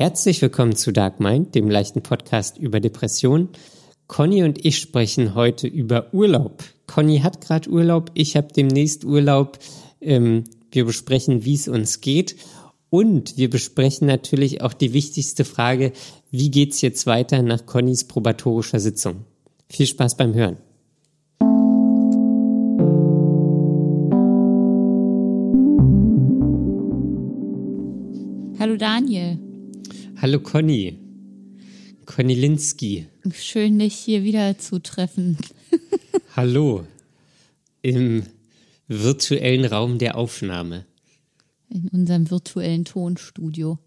Herzlich willkommen zu Dark Mind, dem leichten Podcast über Depressionen. Conny und ich sprechen heute über Urlaub. Conny hat gerade Urlaub, ich habe demnächst Urlaub. Ähm, wir besprechen, wie es uns geht. Und wir besprechen natürlich auch die wichtigste Frage, wie geht's jetzt weiter nach Connys probatorischer Sitzung? Viel Spaß beim Hören. Hallo Daniel. Hallo Conny. Conny Linsky. Schön, dich hier wieder zu treffen. Hallo. Im virtuellen Raum der Aufnahme. In unserem virtuellen Tonstudio.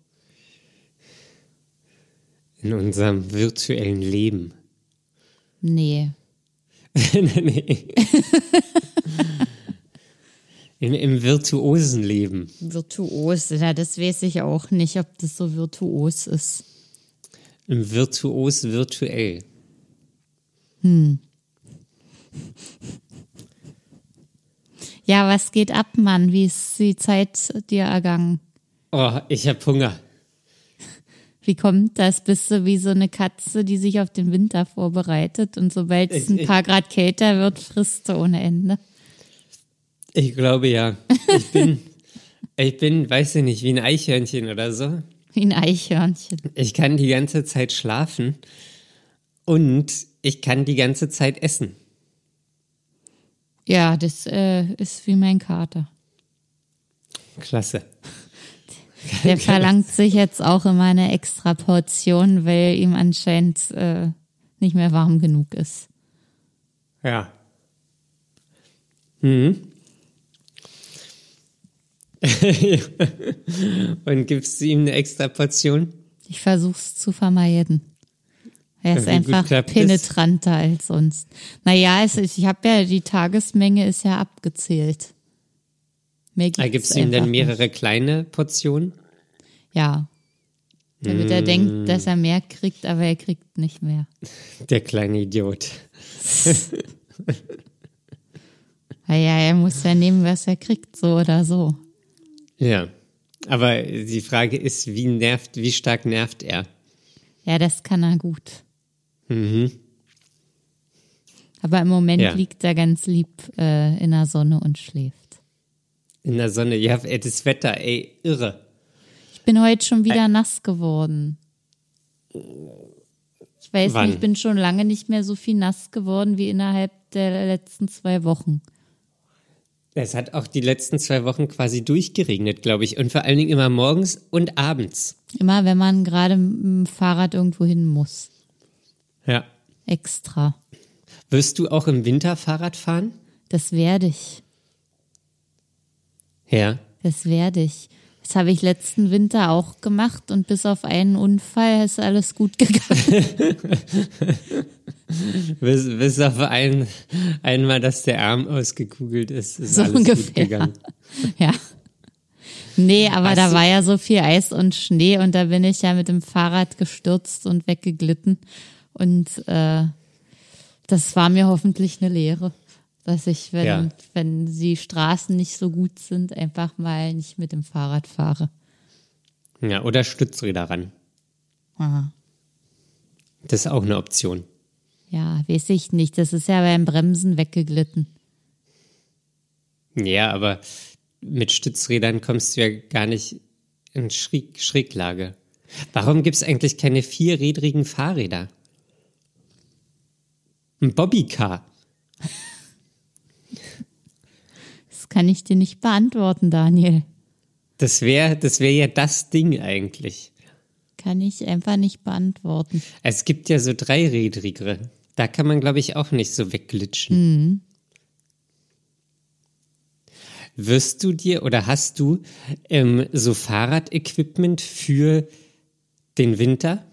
In unserem virtuellen Leben. Nee. nee. Im, Im virtuosen Leben. Virtuos, ja, das weiß ich auch nicht, ob das so virtuos ist. Im virtuos virtuell. Hm. Ja, was geht ab, Mann? Wie ist die Zeit dir ergangen? Oh, ich hab Hunger. Wie kommt das? Bist du wie so eine Katze, die sich auf den Winter vorbereitet und sobald es ein paar Grad kälter wird, frisst du ohne Ende? Ich glaube ja. Ich bin, ich bin, weiß ich nicht, wie ein Eichhörnchen oder so. Wie ein Eichhörnchen. Ich kann die ganze Zeit schlafen und ich kann die ganze Zeit essen. Ja, das äh, ist wie mein Kater. Klasse. Der verlangt sich jetzt auch immer eine extra Portion, weil ihm anscheinend äh, nicht mehr warm genug ist. Ja. Mhm. Und gibst du ihm eine extra Portion? Ich versuch's zu vermeiden. Er ist einfach penetranter als sonst. Naja, es ist, ich habe ja, die Tagesmenge ist ja abgezählt. Mehr Da gibt's gibst du ihm dann mehrere kleine Portionen? nicht. Ja. Damit er Mm. denkt, dass er mehr kriegt, aber er kriegt nicht mehr. Der kleine Idiot. Naja, er muss ja nehmen, was er kriegt, so oder so. Ja. Aber die Frage ist, wie nervt, wie stark nervt er? Ja, das kann er gut. Mhm. Aber im Moment Ja. liegt er ganz lieb äh, in der Sonne und schläft. In der Sonne. Ja, ey, das Wetter, ey, irre. Ich bin heute schon wieder nass geworden. Ich weiß Wann? nicht, ich bin schon lange nicht mehr so viel nass geworden wie innerhalb der letzten zwei Wochen. Es hat auch die letzten zwei Wochen quasi durchgeregnet, glaube ich. Und vor allen Dingen immer morgens und abends. Immer wenn man gerade mit dem Fahrrad irgendwo hin muss. Ja. Extra. Wirst du auch im Winter Fahrrad fahren? Das werde ich. Ja. Das werde ich. Das habe ich letzten Winter auch gemacht und bis auf einen Unfall ist alles gut gegangen. Bis, bis auf ein, einmal, dass der Arm ausgekugelt ist, ist So alles gut ungefähr. gegangen. ja. Nee, aber Hast da war ja so viel Eis und Schnee und da bin ich ja mit dem Fahrrad gestürzt und weggeglitten. Und äh, das war mir hoffentlich eine Lehre, dass ich, wenn, Ja. wenn die Straßen nicht so gut sind, einfach mal nicht mit dem Fahrrad fahre. Ja, oder Stützräder ran. Aha. Das ist auch eine Option. Ja, weiß ich nicht. Das ist ja beim Bremsen weggeglitten. Ja, aber mit Stützrädern kommst du ja gar nicht in Schräg Schräglage. Warum gibt es eigentlich keine vierrädrigen Fahrräder? Ein Bobbycar. Das kann ich dir nicht beantworten, Daniel. Das wäre das wär ja das Ding eigentlich. Kann ich einfach nicht beantworten. Es gibt ja so dreirädrigere. Da kann man, glaube ich, auch nicht so wegglitschen. Wirst du dir oder hast du ähm, so Fahrradequipment für den Winter?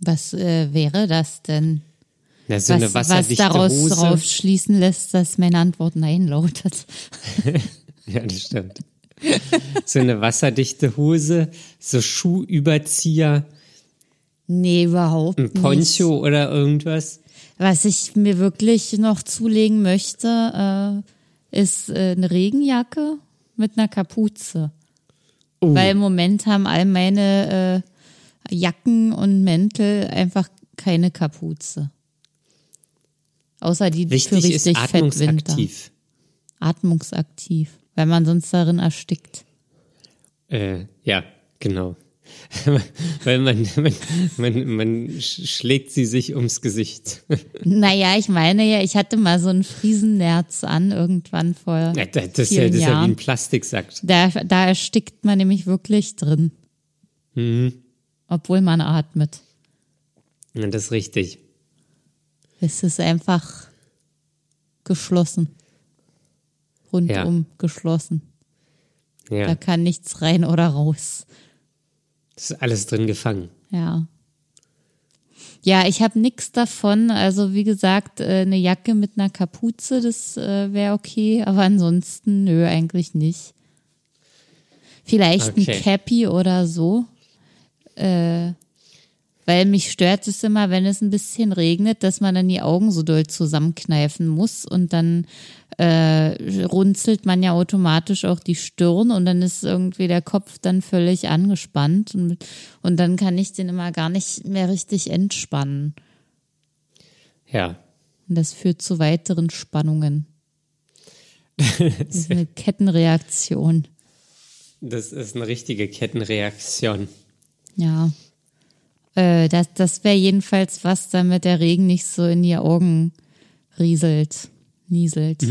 Was äh, wäre das denn? Na, so was, eine was wasserdichte daraus Hose. drauf schließen lässt, dass meine Antwort Nein lautet. Ja, das stimmt. so eine wasserdichte Hose, so Schuhüberzieher, Nee, überhaupt ein nicht. Poncho oder irgendwas. Was ich mir wirklich noch zulegen möchte, äh, ist äh, eine Regenjacke mit einer Kapuze. Oh. Weil im Moment haben all meine Jacken und Mäntel einfach keine Kapuze. Außer die Wichtig für ist richtig Fettwinter. atmungsaktiv. Atmungsaktiv, weil man sonst darin erstickt. Äh, ja, genau. Weil man, man, man, man sch- schlägt sie sich ums Gesicht. Naja, ich meine ja, ich hatte mal so ein Friesennerz an irgendwann vor Ja, das, das, ist ja, vielen das ist ja wie ein Plastiksack. Da, da erstickt man nämlich wirklich drin. Mhm. Obwohl man atmet. Ja, das ist richtig. Es ist einfach geschlossen. Rundum geschlossen. Da Ja, kann nichts rein oder raus. Das ist alles drin gefangen. Ja. Ja, ich habe nichts davon. Also wie gesagt, äh, eine Jacke mit einer Kapuze, das äh, wäre okay. Aber ansonsten, nö, eigentlich nicht. Vielleicht Okay. ein Cappy oder so. Äh, weil mich stört es immer, wenn es ein bisschen regnet, dass man dann die Augen so doll zusammenkneifen muss und dann äh, runzelt man ja automatisch auch die Stirn und dann ist irgendwie der Kopf dann völlig angespannt und, und dann kann ich den immer gar nicht mehr richtig entspannen. Ja, Und das führt zu weiteren Spannungen. Das ist eine Kettenreaktion. das ist eine richtige Kettenreaktion. Ja. Äh, das das wäre jedenfalls was, damit der Regen nicht so in die Augen rieselt, nieselt.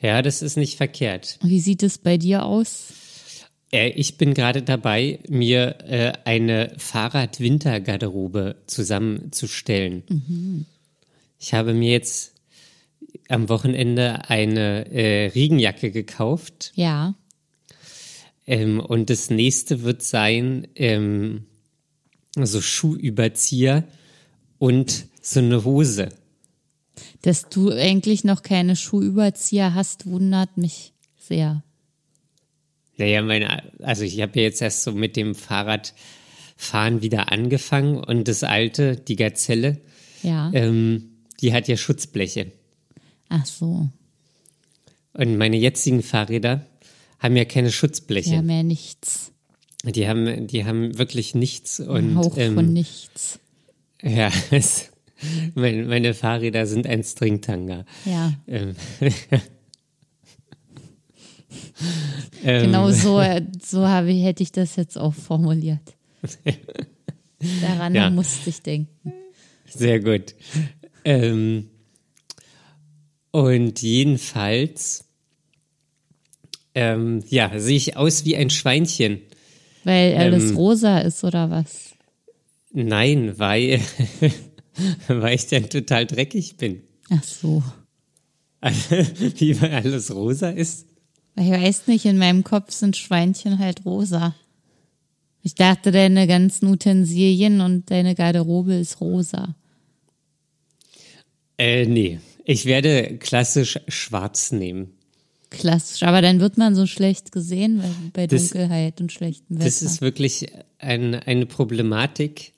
Ja, das ist nicht verkehrt. Wie sieht es bei dir aus? Äh, ich bin gerade dabei, mir äh, eine Fahrrad-Wintergarderobe zusammenzustellen. Ich habe mir jetzt am Wochenende eine äh, Regenjacke gekauft. Ja. Ähm, und das nächste wird sein, ähm, so Schuhüberzieher und so eine Hose. Dass du eigentlich noch keine Schuhüberzieher hast, wundert mich sehr. Naja, meine, also ich habe ja jetzt erst so mit dem Fahrradfahren wieder angefangen und das alte, die Gazelle, Ja. ähm, die hat ja Schutzbleche. Ach so. Und meine jetzigen Fahrräder haben ja keine Schutzbleche. Ja, mehr nichts. Die haben, die haben wirklich nichts Ein und Hauch ähm, von nichts. ja, es, meine, meine Fahrräder sind ein Stringtanga. Ja. Ähm, ähm, Genau so, so habe ich, hätte ich das jetzt auch formuliert. Daran Ja. musste ich denken. Sehr gut. Ähm, und jedenfalls, ähm, ja, sehe ich aus wie ein Schweinchen. Weil alles Ähm. rosa ist oder was? Nein, weil, weil ich dann total dreckig bin. Ach so. wie weil alles rosa ist. Ich weiß nicht, in meinem Kopf sind Schweinchen halt rosa. Ich dachte, deine ganzen Utensilien und deine Garderobe ist rosa. Äh, nee. Ich werde klassisch schwarz nehmen. Klassisch, aber dann wird man so schlecht gesehen weil, bei Das- Dunkelheit und schlechtem Wetter. Das ist wirklich ein, eine Problematik.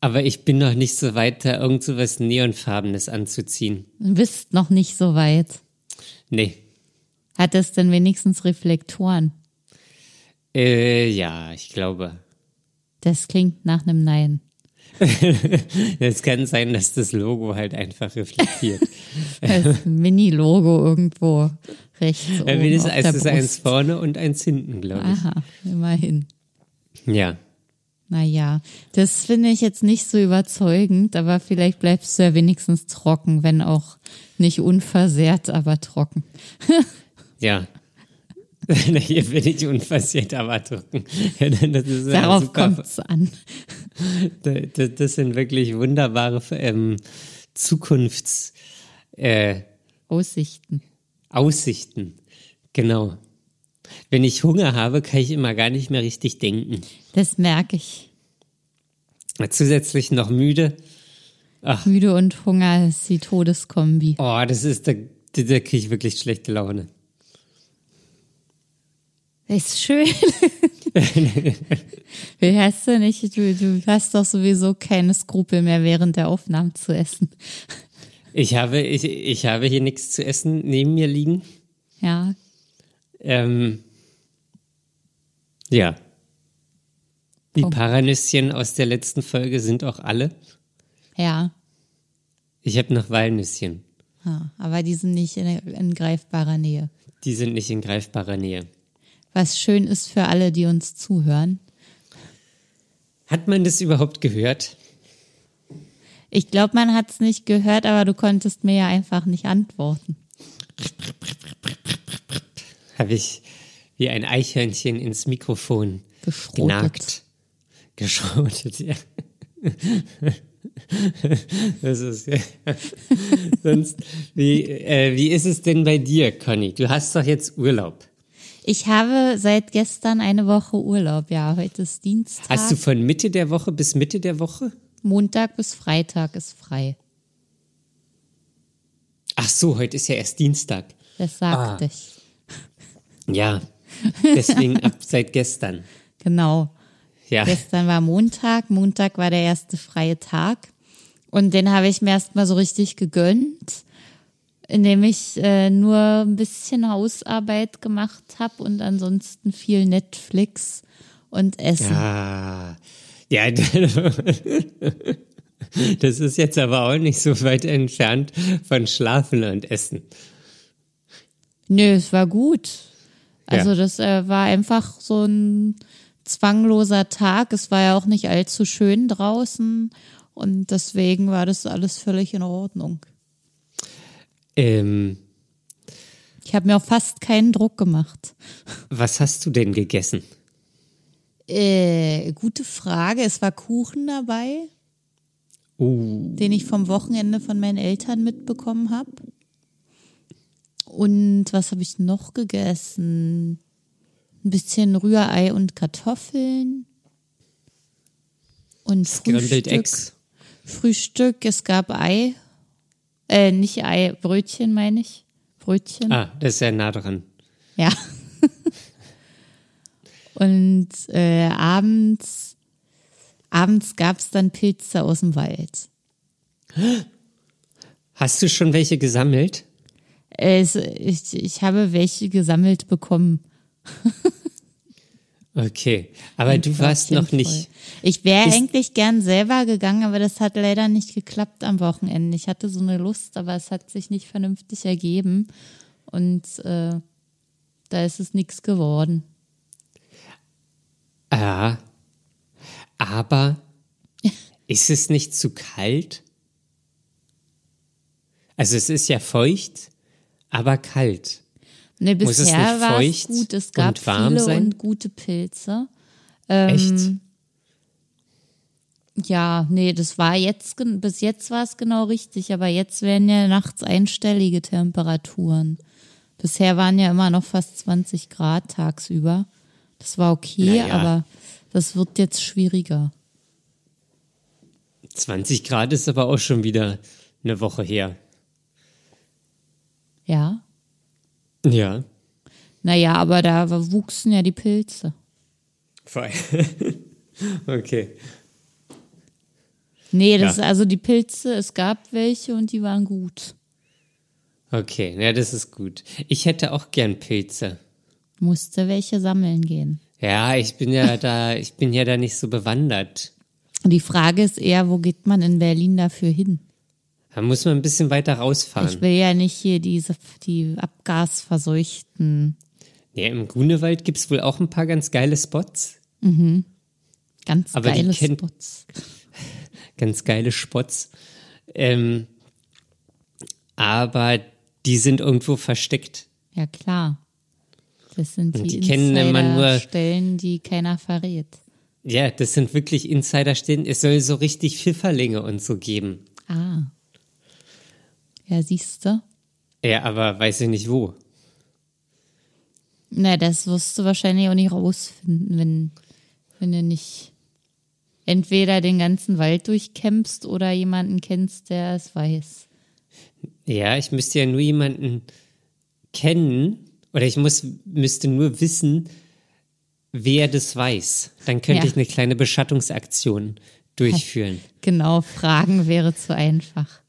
Aber ich bin noch nicht so weit, da irgend so was Neonfarbenes anzuziehen. Du bist noch nicht so weit. Nee. Hat es denn wenigstens Reflektoren? Äh, ja, ich glaube. Das klingt nach einem Nein. Es kann sein, dass das Logo halt einfach reflektiert. Das Mini-Logo irgendwo rechts oben Wenigstens auf der es ist eins vorne und eins hinten, glaube ich. Aha, immerhin. Ja. Naja, das finde ich jetzt nicht so überzeugend, aber vielleicht bleibst du ja wenigstens trocken, wenn auch nicht unversehrt, aber trocken. Ja. Hier bin ich unversehrt, aber ja Darauf kommt es an. Das, das sind wirklich wunderbare ähm, Zukunfts äh, Aussichten. Aussichten. Genau. Wenn ich Hunger habe, kann ich immer gar nicht mehr richtig denken. Das merke ich. Zusätzlich noch müde. Müde und Hunger ist die Todeskombi. Oh, das ist, da, da kriege ich wirklich schlechte Laune. Ist schön. Wie hast du nicht? Du, du hast doch sowieso keine Skrupel mehr während der Aufnahmen zu essen. Ich habe, ich, ich habe hier nichts zu essen neben mir liegen. Ja, Ähm, ja. Die Punkt. Paranüsschen aus der letzten Folge sind auch alle. Ja. Ich habe noch Walnüsschen. ja. Aber die sind nicht in, in greifbarer Nähe. Die sind nicht in greifbarer Nähe. Was schön ist für alle, die uns zuhören. Hat man das überhaupt gehört? Ich glaube, man hat es nicht gehört, aber du konntest mir ja einfach nicht antworten. Habe ich wie ein Eichhörnchen ins Mikrofon Geschrotet. genagt. Geschrotet, ja. Das ist ja. Sonst, wie, äh, wie ist es denn bei dir, Conny? Du hast doch jetzt Urlaub. Ich habe seit gestern eine Woche Urlaub. Ja, heute ist Dienstag. Hast du von Mitte der Woche bis Mitte der Woche? Montag bis Freitag ist frei. Ach so, heute ist ja erst Dienstag. Das sagte Ah. ich. Ja, deswegen ab seit gestern. Genau. Ja, Gestern war Montag. Montag war der erste freie Tag. Und den habe ich mir erstmal so richtig gegönnt, indem ich äh, nur ein bisschen Hausarbeit gemacht habe und ansonsten viel Netflix und Essen. ja, ja. Das ist jetzt aber auch nicht so weit entfernt von Schlafen und Essen. Nö, es war gut. Also Ja. das äh, war einfach so ein zwangloser Tag. Es war ja auch nicht allzu schön draußen und deswegen war das alles völlig in Ordnung. Ähm, Ich habe mir auch fast keinen Druck gemacht. was hast du denn gegessen? Äh, gute Frage. Es war Kuchen dabei, Uh, den ich vom Wochenende von meinen Eltern mitbekommen habe. Und was habe ich noch gegessen? Ein bisschen Rührei und Kartoffeln. Und Scrambled Frühstück. Eggs. Frühstück, es gab Ei. Äh, nicht Ei, Brötchen meine ich. Brötchen. Ah, das ist ja nah dran. Ja. Und äh, abends, abends gab es dann Pilze aus dem Wald. Hast du schon welche gesammelt? Es, ich, ich habe welche gesammelt bekommen. Okay, aber du warst noch nicht. Ich wäre eigentlich gern selber gegangen, aber das hat leider nicht geklappt am Wochenende. Ich hatte so eine Lust, aber es hat sich nicht vernünftig ergeben. Und äh, da ist es nichts geworden. Ja, aber ist es nicht zu kalt? Also es ist ja feucht, aber kalt. Ne, Muss es bisher nicht war es gut. Es gab und warm viele sein? und gute Pilze. Ähm, Echt? Ja, nee, das war jetzt, bis jetzt war es genau richtig, aber jetzt werden ja nachts einstellige Temperaturen. Bisher waren ja immer noch fast 20 Grad tagsüber. Das war okay, Naja. aber das wird jetzt schwieriger. 20 Grad ist aber auch schon wieder eine Woche her. Ja. Ja. Naja, aber da wuchsen ja die Pilze. Voll. okay. Nee, das Ja. also die Pilze, es gab welche und die waren gut. Okay, ja, das ist gut. Ich hätte auch gern Pilze. Musste welche sammeln gehen. Ja, ich bin ja da, ich bin ja da nicht so bewandert. Die Frage ist eher, wo geht man in Berlin dafür hin? Da muss man ein bisschen weiter Ich rausfahren. will ja nicht hier diese die abgasverseuchten, Ja, im Grunewald gibt's wohl auch ein paar ganz geile Spots. ganz Aber geile Spots. Ganz geile Spots. Ähm, aber die sind irgendwo versteckt. Ja klar. Das sind die, die kennen immer nur- Stellen, die keiner verrät. Ja, das sind wirklich Insider-Stellen. Es soll so richtig Pfifferlinge und so geben. Ah. Ja, siehst du? Ja, aber weiß ich nicht wo. Na, das wirst du wahrscheinlich auch nicht rausfinden, wenn, wenn du nicht entweder den ganzen Wald durchkämpfst oder jemanden kennst, der es weiß. Ja, ich müsste ja nur jemanden kennen oder ich muss, müsste nur wissen, wer das weiß. Dann könnte Ja. ich eine kleine Beschattungsaktion durchführen. Genau, Fragen wäre zu einfach.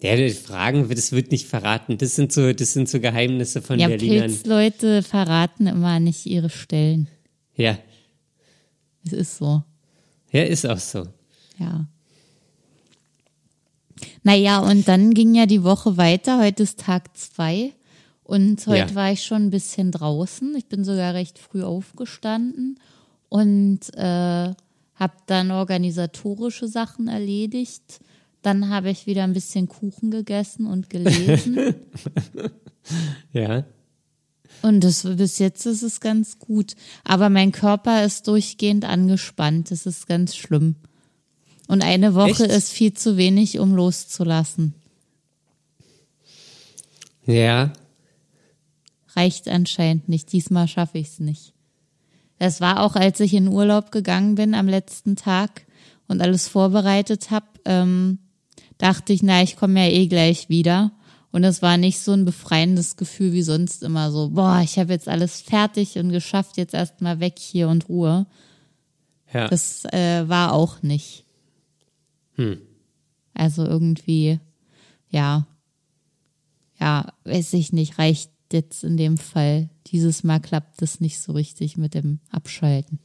Ja, die Fragen, das wird nicht verraten. Das sind so, das sind so Geheimnisse von Ja, Berlinern. Pilzleute verraten immer nicht ihre Stellen. Ja, Es ist so. Ja, ist auch so. Ja. Naja, und dann ging ja die Woche weiter. Heute ist Tag zwei. Und heute Ja. war ich schon ein bisschen draußen. Ich bin sogar recht früh aufgestanden und äh, habe dann organisatorische Sachen erledigt. Dann habe ich wieder ein bisschen Kuchen gegessen und gelesen. Ja. und das, bis jetzt ist es ganz gut. Aber mein Körper ist durchgehend angespannt. Das ist ganz schlimm. Und eine Woche Echt? ist viel zu wenig, um loszulassen. Ja. Reicht anscheinend nicht. Diesmal schaffe ich es nicht. Das war auch, als ich in Urlaub gegangen bin am letzten Tag und alles vorbereitet habe, ähm, dachte ich, na, ich komme ja eh gleich wieder. Und es war nicht so ein befreiendes Gefühl wie sonst immer so, boah, ich habe jetzt alles fertig und geschafft, jetzt erstmal weg hier und Ruhe. Ja. Das äh, war auch nicht. Also irgendwie, ja, ja, weiß ich nicht, reicht jetzt in dem Fall. Dieses Mal klappt es nicht so richtig mit dem Abschalten.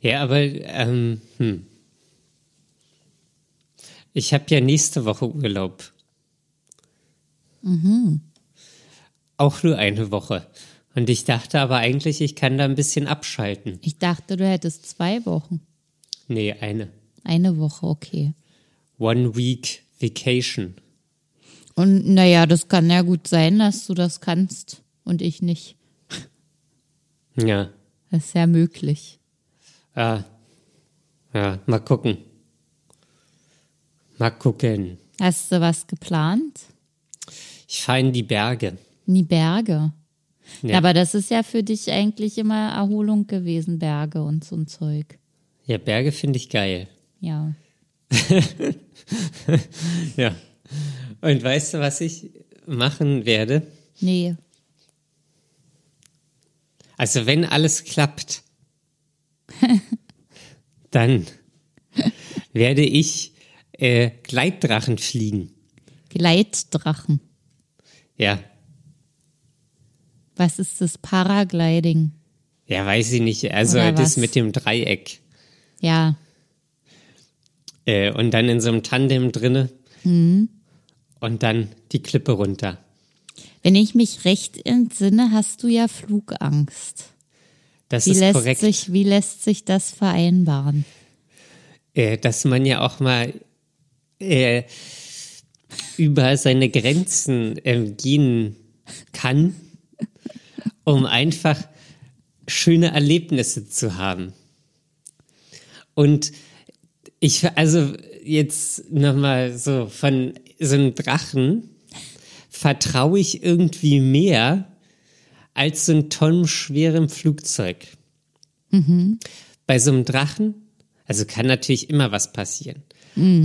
Ja, aber ähm, hm. Ich habe ja nächste Woche Urlaub. Auch nur eine Woche. Und ich dachte aber eigentlich, ich kann da ein bisschen abschalten. Ich dachte, du hättest zwei Wochen. Nee, eine. Eine Woche, okay. One Week Vacation. Und naja, das kann ja gut sein, dass du das kannst und ich nicht. Ja. Das ist ja möglich. Ah. Ja, mal gucken. Mal gucken. Hast du was geplant? Ich fahre in die Berge. In die Berge. Ja. Aber das ist ja für dich eigentlich immer Erholung gewesen, Berge und so ein Zeug. Ja, Berge finde ich geil. Ja. Ja. Und weißt du, was ich machen werde? Nee. Also wenn alles klappt, dann werde ich äh, Gleitdrachen fliegen. Gleitdrachen. Ja. Was ist das Paragliding? Ja, weiß ich nicht. Also Oder das was? mit dem Dreieck. Ja, Äh, und dann in so einem Tandem drinne. Mhm. Und dann die Klippe runter. wenn ich mich recht entsinne, hast du ja Flugangst. Das Wie ist lässt, korrekt. sich, wie lässt sich das vereinbaren? äh, dass man ja auch mal äh, über seine Grenzen ähm, gehen kann, um einfach schöne Erlebnisse zu haben. Und ich, also jetzt nochmal so von so einem Drachen vertraue ich irgendwie mehr als so ein tonnenschwerem Flugzeug. Bei so einem Drachen, also kann natürlich immer was passieren.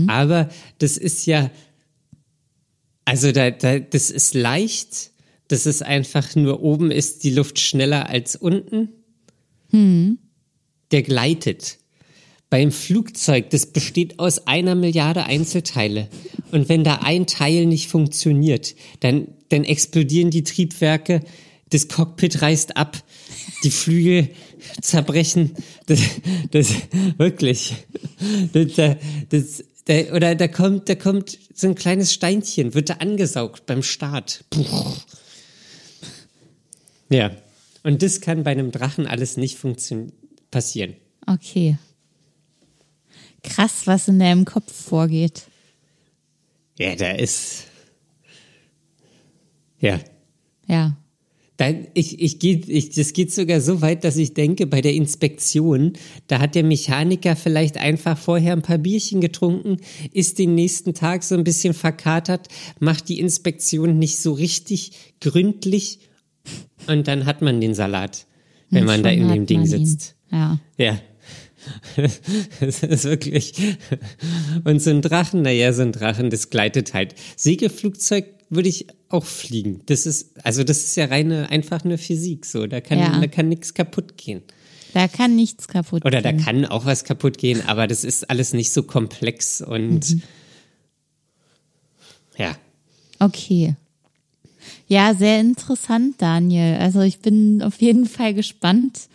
Aber das ist ja, also da, da, das ist leicht, das ist einfach nur oben ist die Luft schneller als unten. Der gleitet. Beim Flugzeug, das besteht aus einer Milliarde Einzelteile. Und wenn da ein Teil nicht funktioniert, dann, dann explodieren die Triebwerke, das Cockpit reißt ab, die Flügel zerbrechen. Das, das wirklich. Das, das, das, oder da kommt, da kommt so ein kleines Steinchen, wird da angesaugt beim Start. Puh. Ja. Und das kann bei einem Drachen alles nicht funktionieren, passieren. Okay. Krass, was in deinem Kopf vorgeht. Ja, da ist. Ja. Ja. Da, ich, ich geht, ich, das geht sogar so weit, dass ich denke, bei der Inspektion, da hat der Mechaniker vielleicht einfach vorher ein paar Bierchen getrunken, ist den nächsten Tag so ein bisschen verkatert, macht die Inspektion nicht so richtig gründlich und dann hat man den Salat, wenn man da in dem Ding man ihn. sitzt. Ja. Ja. Das ist wirklich. Und so ein Drachen, naja, so ein Drachen, das gleitet halt. Segelflugzeug würde ich auch fliegen. Das ist, also das ist ja reine, einfach nur Physik, so. Da kann, Ja. da kann nichts kaputt gehen. Da kann nichts kaputt Oder da gehen. kann auch was kaputt gehen, aber das ist alles nicht so komplex und, Mhm. ja. Okay. Ja, sehr interessant, Daniel. Also ich bin auf jeden Fall gespannt,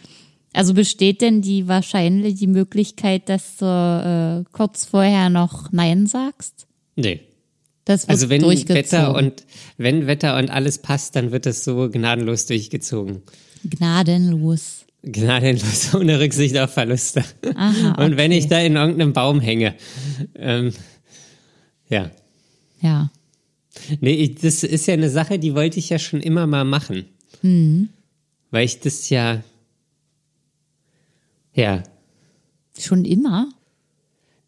Also besteht denn die wahrscheinlich die Möglichkeit, dass du äh, kurz vorher noch Nein sagst? Nee. Das wird Also wenn. Wetter und wenn Wetter und alles passt, dann wird das so gnadenlos durchgezogen. Gnadenlos. Gnadenlos, ohne Rücksicht auf Verluste. Aha, Und wenn okay. ich da in irgendeinem Baum hänge. Ähm, ja. Ja. Nee, ich, das ist ja eine Sache, die wollte ich ja schon immer mal machen. Mhm. Weil ich das ja. Ja. Schon immer?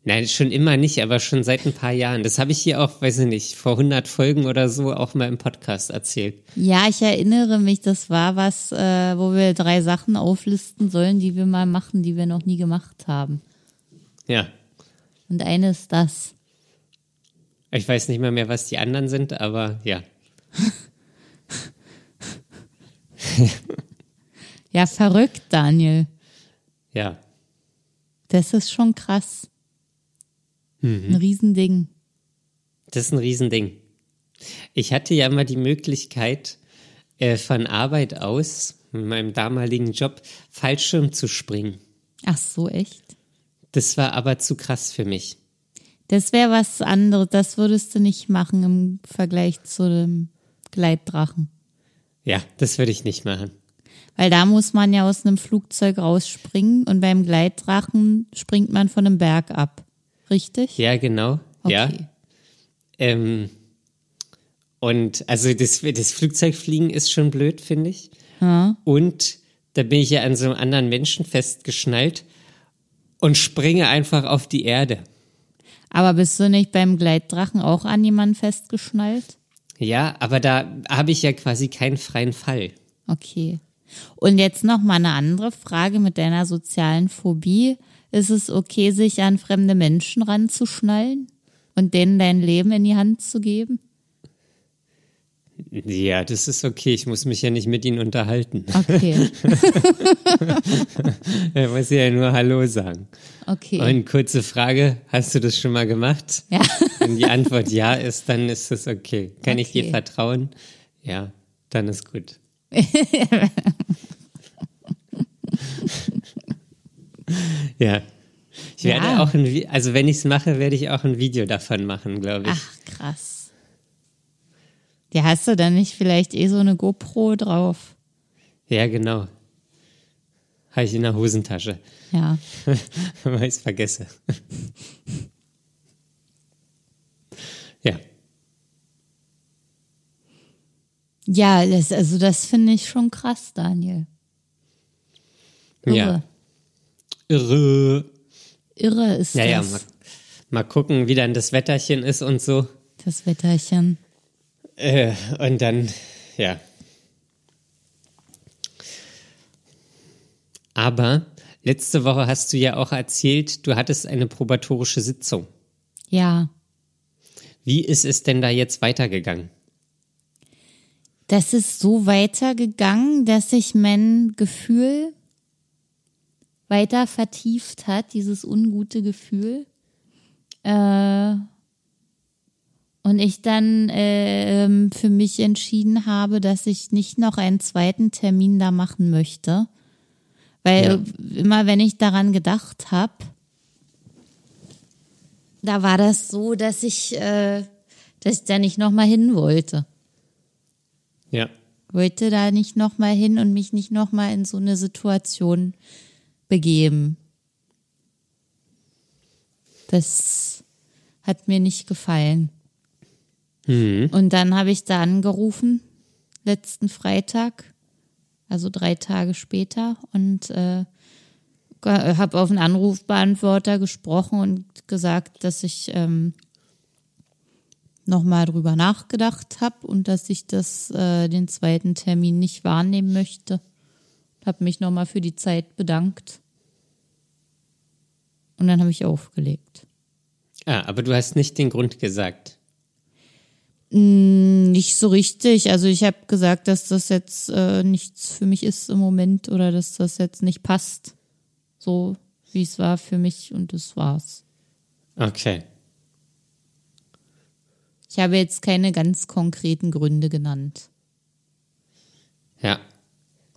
Nein, schon immer nicht, aber schon seit ein paar Jahren. Das habe ich hier auch, weiß ich nicht, vor 100 Folgen oder so auch mal im Podcast erzählt. Ja, ich erinnere mich, das war was, äh, wo wir drei Sachen auflisten sollen, die wir mal machen, die wir noch nie gemacht haben. Ja. Und eine ist das. Ich weiß nicht mal mehr, was die anderen sind, aber ja. Ja, verrückt, Daniel. Ja. Das ist schon krass. Ein Riesending. Das ist ein Riesending. Ich hatte ja mal die Möglichkeit, äh, von Arbeit aus, in meinem damaligen Job, Fallschirm zu springen. Ach so, echt? Das war aber zu krass für mich. Das wäre was anderes. Das würdest du nicht machen im Vergleich zu dem Gleitdrachen. Ja, das würde ich nicht machen. Weil da muss man ja aus einem Flugzeug rausspringen und beim Gleitdrachen springt man von einem Berg ab. Richtig? Ja, genau. Ja. Okay. Ähm, und also das, das Flugzeugfliegen ist schon blöd, finde ich. Und da bin ich ja an so einem anderen Menschen festgeschnallt und springe einfach auf die Erde. Aber bist du nicht beim Gleitdrachen auch an jemanden festgeschnallt? Ja, aber da habe ich ja quasi keinen freien Fall. Okay. Und jetzt noch mal eine andere Frage mit deiner sozialen Phobie. Ist es okay, sich an fremde Menschen ranzuschnallen und denen dein Leben in die Hand zu geben? Ja, das ist okay. Ich muss mich ja nicht mit ihnen unterhalten. Okay, Er muss ja nur Hallo sagen. okay. Und kurze Frage, hast du das schon mal gemacht? Ja. Wenn die Antwort ja ist, dann ist es okay. Kann ich dir Okay. vertrauen? Ja, dann ist gut. ja. Ich werde Ja. auch ein, also wenn ich es mache, werde ich auch ein Video davon machen, glaube ich. Ach, krass. Ja, hast du dann nicht vielleicht eh so eine GoPro drauf? Ja, genau. Habe ich in der Hosentasche, Ja. weil ich es vergesse. ja. Ja, das, also das finde ich schon krass, Daniel. Irre. Ja. Irre. Irre ist Ja, ja, das, mal, mal gucken, wie dann das Wetterchen ist und so. das Wetterchen. Äh, und dann, ja. Aber letzte Woche hast du ja auch erzählt, du hattest eine probatorische Sitzung. Ja, Wie ist es denn da jetzt weitergegangen? das ist so weitergegangen, dass sich mein Gefühl weiter vertieft hat, dieses ungute Gefühl. Äh, und ich dann äh, für mich entschieden habe, dass ich nicht noch einen zweiten Termin da machen möchte. Weil Ja. immer wenn ich daran gedacht habe, da war das so, dass ich, äh, dass ich da nicht nochmal hin wollte. Ja. Wollte da nicht nochmal hin und mich nicht nochmal in so eine Situation begeben. Das hat mir nicht gefallen. Und dann habe ich da angerufen, letzten Freitag, also drei Tage später, und äh, habe auf einen Anrufbeantworter gesprochen und gesagt, dass ich ähm, nochmal drüber nachgedacht habe und dass ich das äh, den zweiten Termin nicht wahrnehmen möchte. Habe mich nochmal für die Zeit bedankt. Und dann habe ich aufgelegt. Ah, aber du hast nicht den Grund gesagt. Nicht so richtig. Also ich habe gesagt, dass das jetzt äh, nichts für mich ist im Moment oder dass das jetzt nicht passt. So wie es war für mich und das war's. Okay. Ich habe jetzt keine ganz konkreten Gründe genannt. Ja.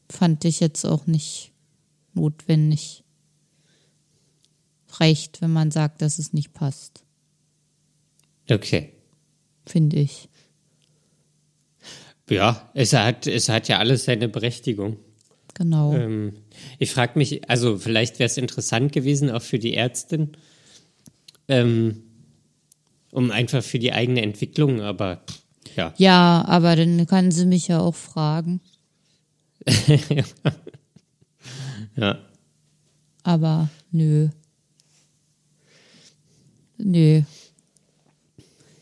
Fand ich jetzt auch nicht notwendig. Reicht, wenn man sagt, dass es nicht passt, Okay. finde ich. Ja, es hat, es hat ja alles seine Berechtigung. Genau. Ähm, ich frage mich, also vielleicht wäre es interessant gewesen, auch für die Ärztin, ähm, um einfach für die eigene Entwicklung, aber ja. Ja, aber dann kann sie mich ja auch fragen. ja. Aber nö. Nö.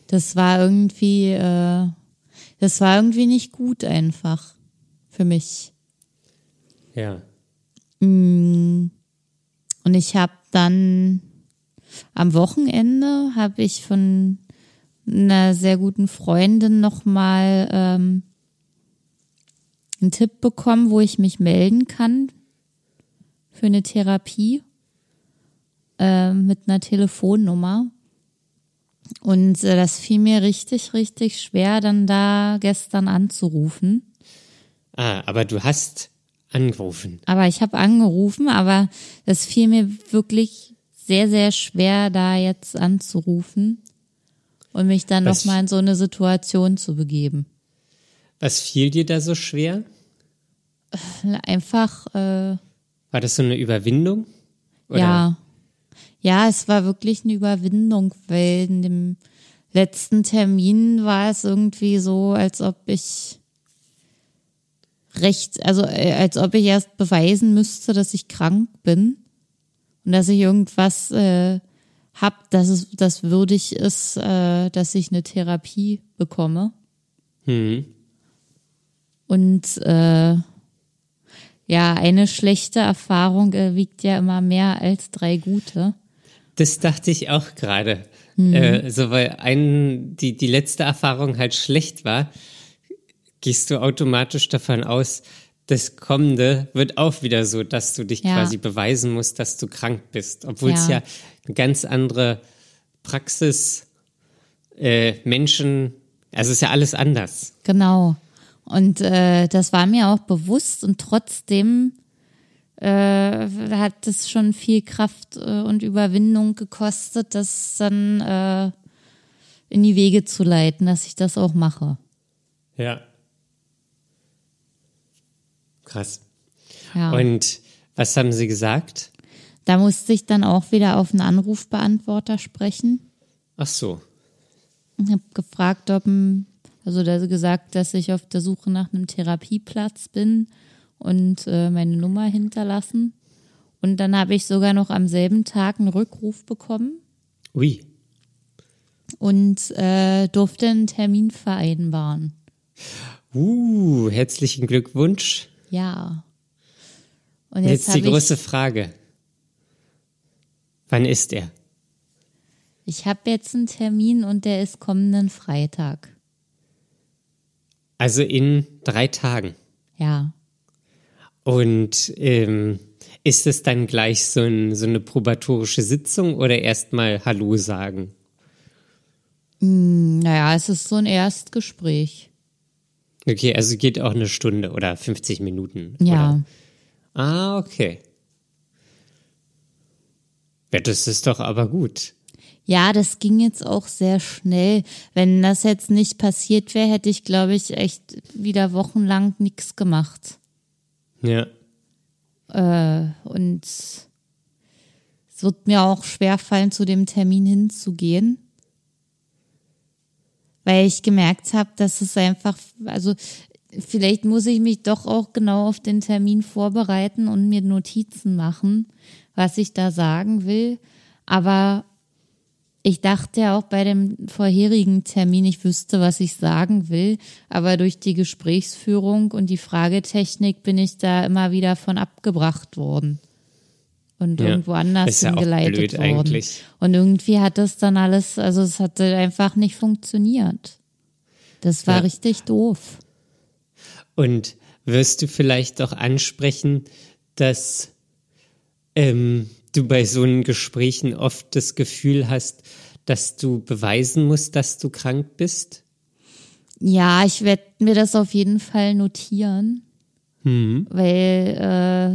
Das war irgendwie, äh, das war irgendwie nicht gut einfach für mich. Ja. Und ich habe dann am Wochenende habe ich von einer sehr guten Freundin nochmal ähm, einen Tipp bekommen, wo ich mich melden kann für eine Therapie äh, mit einer Telefonnummer. Und äh, das fiel mir richtig, richtig schwer, dann da gestern anzurufen. Ah, aber du hast angerufen. Aber ich habe angerufen, aber es fiel mir wirklich sehr, sehr schwer, da jetzt anzurufen und mich dann nochmal in so eine Situation zu begeben. Was fiel dir da so schwer? Einfach, äh, War das so eine Überwindung? Oder? ja. Ja, es war wirklich eine Überwindung, weil in dem letzten Termin war es irgendwie so, als ob ich recht, also äh, als ob ich erst beweisen müsste, dass ich krank bin und dass ich irgendwas äh, hab, dass es das würdig ist, äh, dass ich eine Therapie bekomme. Hm. Und äh, ja, eine schlechte Erfahrung äh, wiegt ja immer mehr als drei gute. Das dachte ich auch gerade. Mhm. Äh, so, weil ein, die, die letzte Erfahrung halt schlecht war, gehst du automatisch davon aus, das Kommende wird auch wieder so, dass du dich Ja. quasi beweisen musst, dass du krank bist. Obwohl es Ja. ja eine ganz andere Praxis, äh, Menschen, also es ist ja alles anders. Genau. Und äh, das war mir auch bewusst und trotzdem äh, hat es schon viel Kraft äh, und Überwindung gekostet, das dann äh, in die Wege zu leiten, dass ich das auch mache. Ja. Krass. Ja. Und was haben sie gesagt? da musste ich dann auch wieder auf einen Anrufbeantworter sprechen. Ach so. Ich habe gefragt, ob, also gesagt, dass ich auf der Suche nach einem Therapieplatz bin und äh, meine Nummer hinterlassen. Und dann habe ich sogar noch am selben Tag einen Rückruf bekommen Ui. und äh, durfte einen Termin vereinbaren. Uh, herzlichen Glückwunsch. Ja. Und jetzt, Jetzt die große Frage. Wann ist er? ich habe jetzt einen Termin und der ist kommenden Freitag. Also in drei Tagen. Ja. Und ähm, ist es dann gleich so, ein, so eine probatorische Sitzung oder erstmal Hallo sagen? Naja, es ist so ein Erstgespräch. Okay, also geht auch eine Stunde oder 50 Minuten. Ja. Oder? Ah, okay. Ja, das ist doch aber gut. Ja, das ging jetzt auch sehr schnell. Wenn das jetzt nicht passiert wäre, hätte ich, glaube ich, echt wieder wochenlang nichts gemacht. Ja. Äh, und es wird mir auch schwer fallen, zu dem Termin hinzugehen. Weil ich gemerkt habe, dass es einfach, also vielleicht muss ich mich doch auch genau auf den Termin vorbereiten und mir Notizen machen, was ich da sagen will. Aber ich dachte ja auch bei dem vorherigen Termin, ich wüsste, was ich sagen will, aber durch die Gesprächsführung und die Fragetechnik bin ich da immer wieder von abgebracht worden und Ja, irgendwo anders ist ja hingeleitet blöd worden. eigentlich. Und irgendwie hat das dann alles, also es hatte einfach nicht funktioniert. Das war Ja. richtig doof. Und wirst du vielleicht auch ansprechen, dass ähm, du bei so einen Gesprächen oft das Gefühl hast, dass du beweisen musst, dass du krank bist? Ja, ich werde mir das auf jeden Fall notieren. weil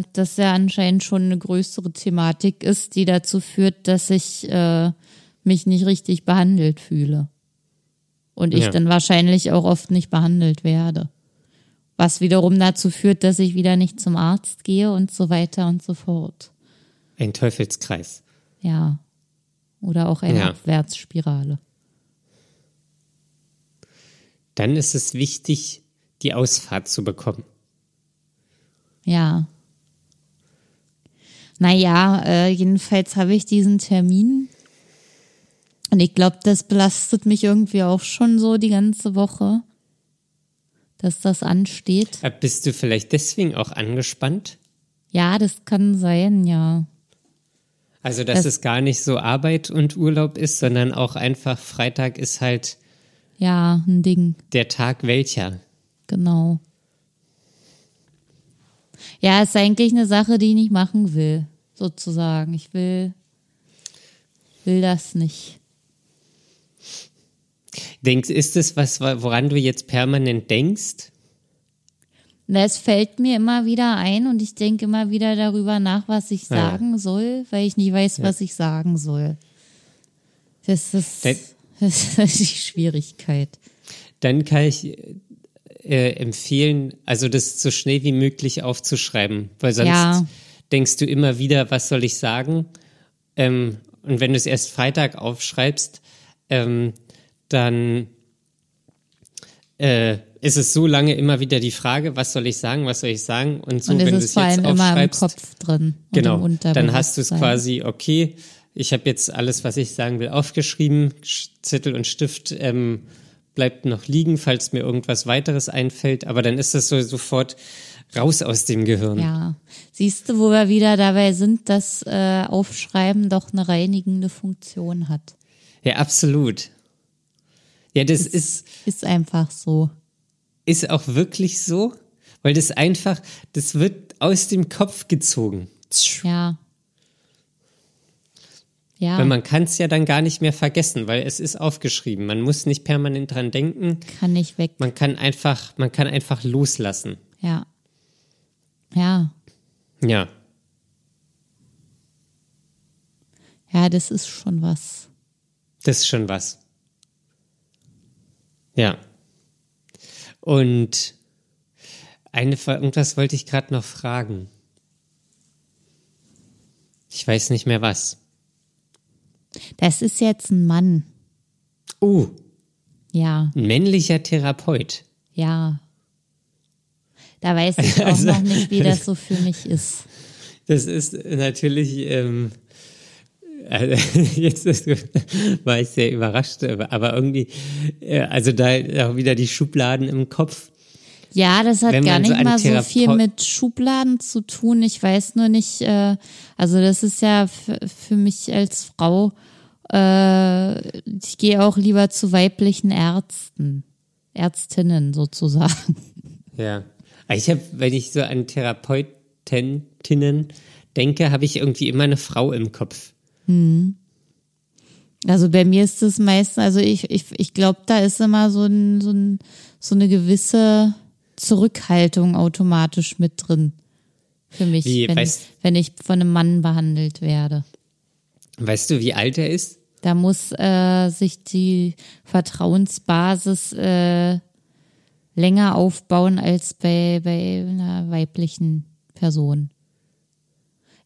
äh, das ja anscheinend schon eine größere Thematik ist, die dazu führt, dass ich äh, mich nicht richtig behandelt fühle. Und ich Ja. dann wahrscheinlich auch oft nicht behandelt werde. Was wiederum dazu führt, dass ich wieder nicht zum Arzt gehe und so weiter und so fort. Ein Teufelskreis. Ja. Oder auch eine Ja. Abwärtsspirale. Dann ist es wichtig, die Ausfahrt zu bekommen. Ja. Naja, äh, jedenfalls habe ich diesen Termin. Und ich glaube, das belastet mich irgendwie auch schon so die ganze Woche, dass das ansteht. Äh, Bist du vielleicht deswegen auch angespannt? Ja, das kann sein, ja. Also, dass Das- es gar nicht so Arbeit und Urlaub ist, sondern auch einfach Freitag ist halt Ja, ein Ding, der Tag welcher. genau. Ja, ist eigentlich eine Sache, die ich nicht machen will, sozusagen. Ich will, will das nicht. Denkst, ist es was, woran du jetzt permanent denkst? Na, Es fällt mir immer wieder ein und ich denke immer wieder darüber nach, was ich Ja. sagen soll, weil ich nicht weiß, was ich sagen soll. Das ist, Das- das ist die Schwierigkeit. Dann kann ich äh, empfehlen, also das so schnell wie möglich aufzuschreiben, weil sonst Ja. denkst du immer wieder, was soll ich sagen? Ähm, und wenn du es erst Freitag aufschreibst, ähm, dann äh, ist es so lange immer wieder die Frage, was soll ich sagen, was soll ich sagen? Und so, Und wenn du ist es vor jetzt allem immer im aufschreibst, Kopf drin. Genau, dann hast du es quasi, okay, ich habe jetzt alles, was ich sagen will, aufgeschrieben, Sch- Zettel und Stift ähm, bleibt noch liegen, falls mir irgendwas weiteres einfällt, aber dann ist das so sofort raus aus dem Gehirn. Ja. Siehst du, wo wir wieder dabei sind, dass äh, Aufschreiben doch eine reinigende Funktion hat. Ja, absolut. Ja, das ist, Ist einfach so. Ist auch wirklich so, weil das einfach, das wird aus dem Kopf gezogen. Ja. Ja. Weil man kann es ja dann gar nicht mehr vergessen, weil es ist aufgeschrieben. Man muss nicht permanent dran denken. kann nicht weg. Man kann einfach, man kann einfach loslassen. Ja. Ja. Ja. Ja, das ist schon was. Das ist schon was. Ja. Und eine, irgendwas wollte ich gerade noch fragen. Ich weiß nicht mehr was. Das ist jetzt ein Mann. Oh, Ja, ein männlicher Therapeut. ja. Da weiß ich auch Also- noch nicht, wie das so für mich ist. Das ist natürlich, ähm, also jetzt ist, war ich sehr überrascht, aber irgendwie, äh, also da auch wieder die Schubladen im Kopf. Ja, das hat gar so nicht an mal so viel mit Schubladen zu tun. Ich weiß nur nicht, äh, also das ist ja für mich als Frau, äh, ich gehe auch lieber zu weiblichen Ärzten, Ärztinnen sozusagen. Ja. Ich habe, wenn ich so an Therapeutinnen denke, habe ich irgendwie immer eine Frau im Kopf. Also bei mir ist es meistens, also ich, ich, ich glaube, da ist immer so, ein, so, ein, so eine gewisse Zurückhaltung automatisch mit drin. Für mich, Wie, wenn, weißt- wenn ich von einem Mann behandelt werde. Weißt du, wie alt er ist? Da muss äh, sich die Vertrauensbasis äh, länger aufbauen als bei, bei einer weiblichen Person.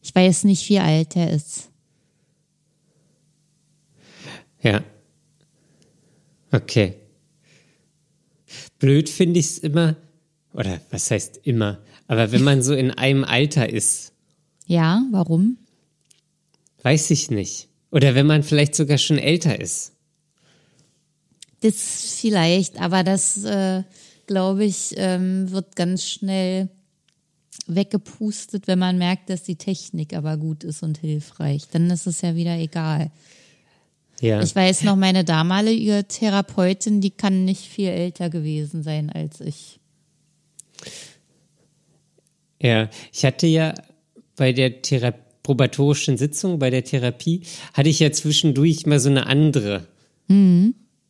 Ich weiß nicht, wie alt er ist. Ja. Okay. Blöd finde ich es immer, oder was heißt immer, aber wenn man so in einem Alter ist, Ja, warum? weiß ich nicht. Oder wenn man vielleicht sogar schon älter ist. Das vielleicht, aber das, äh, glaube ich, ähm, wird ganz schnell weggepustet, wenn man merkt, dass die Technik aber gut ist und hilfreich. Dann ist es ja wieder egal. Ja. Ich weiß noch, meine damalige Therapeutin, die kann nicht viel älter gewesen sein als ich. Ja, ich hatte ja bei der Thera probatorischen Sitzung, bei der Therapie, hatte ich ja zwischendurch mal so eine andere.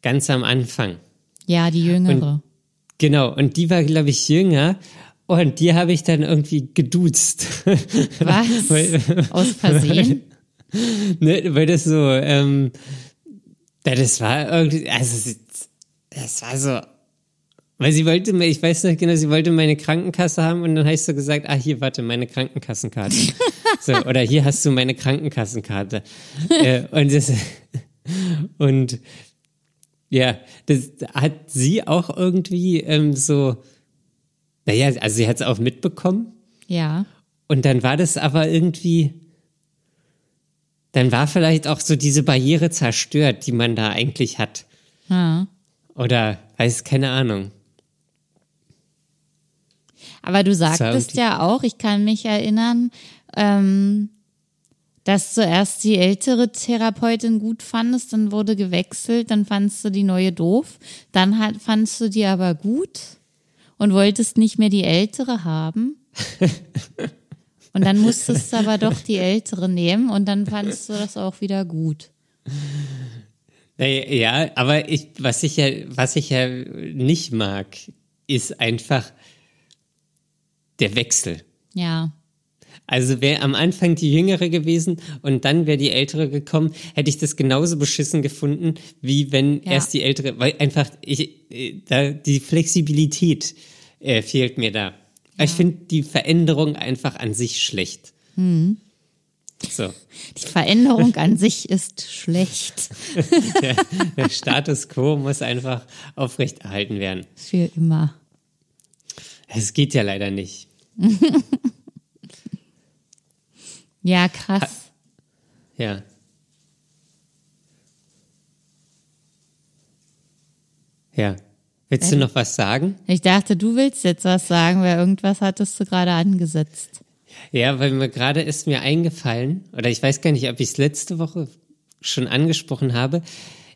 Ganz am Anfang. Ja, die jüngere. Genau, und die war, glaube ich, jünger. Und die habe ich dann irgendwie geduzt. Was? Aus Versehen? ne, weil das so, ähm, ja, das war irgendwie, also das war so, weil sie wollte, mir- ich weiß noch genau, sie wollte meine Krankenkasse haben und dann hast du gesagt, ah, hier, warte, meine Krankenkassenkarte. so, oder hier hast du meine Krankenkassenkarte. äh, und das, und ja, das hat sie auch irgendwie ähm, so, naja, also sie hat es auch mitbekommen. Ja. Und dann war das aber irgendwie, dann war vielleicht auch so diese Barriere zerstört, die man da eigentlich hat. ja. Oder weiß keine Ahnung. Aber du sagtest ja auch, ich kann mich erinnern, ähm, dass zuerst die ältere Therapeutin gut fandest, dann wurde gewechselt, dann fandst du die neue doof, dann hat, fandst du die aber gut und wolltest nicht mehr die ältere haben. Und dann musstest du aber doch die ältere nehmen und dann fandst du das auch wieder gut. Naja, Ja, aber ich, was ich ja, was ich ja nicht mag, ist einfach der Wechsel. Ja, Also wäre am Anfang die Jüngere gewesen und dann wäre die Ältere gekommen, hätte ich das genauso beschissen gefunden, wie wenn Ja. erst die Ältere, weil einfach ich, äh, da, die Flexibilität äh, fehlt mir da. Ich finde die Veränderung einfach an sich schlecht. Mhm. So, die Veränderung an sich ist schlecht. der, der Status quo muss einfach aufrechterhalten werden. Für immer. Es geht ja leider nicht. Ja, krass. Ja. Ja. Willst du noch was sagen? Ich dachte, du willst jetzt was sagen, weil irgendwas hattest du gerade angesetzt. Ja, weil mir gerade ist mir eingefallen, oder ich weiß gar nicht, ob ich es letzte Woche schon angesprochen habe.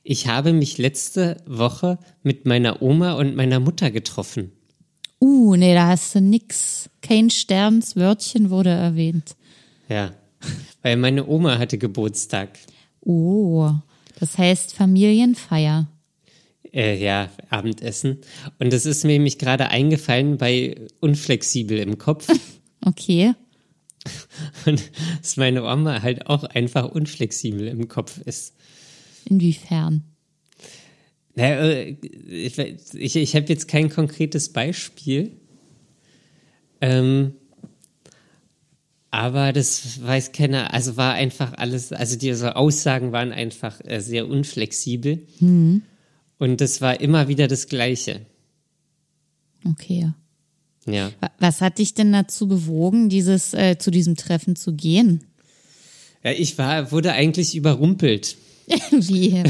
Ich habe mich letzte Woche mit meiner Oma und meiner Mutter getroffen. Uh, nee, da hast du nix. Kein Sternswörtchen wurde erwähnt. Ja. Weil meine Oma hatte Geburtstag. Oh, das heißt Familienfeier. Äh, ja, Abendessen. Und das ist mir nämlich gerade eingefallen bei Unflexibel im Kopf. Okay. Und dass meine Oma halt auch einfach unflexibel im Kopf ist. Inwiefern? Naja, äh, ich, ich, ich habe jetzt kein konkretes Beispiel. Ähm, aber das weiß keiner, also war einfach alles, also diese Aussagen waren einfach äh, sehr unflexibel. Und das war immer wieder das Gleiche. Okay. Ja. Wa- Was hat dich denn dazu bewogen, dieses äh, zu diesem Treffen zu gehen? ja ich war, wurde eigentlich überrumpelt. Wie?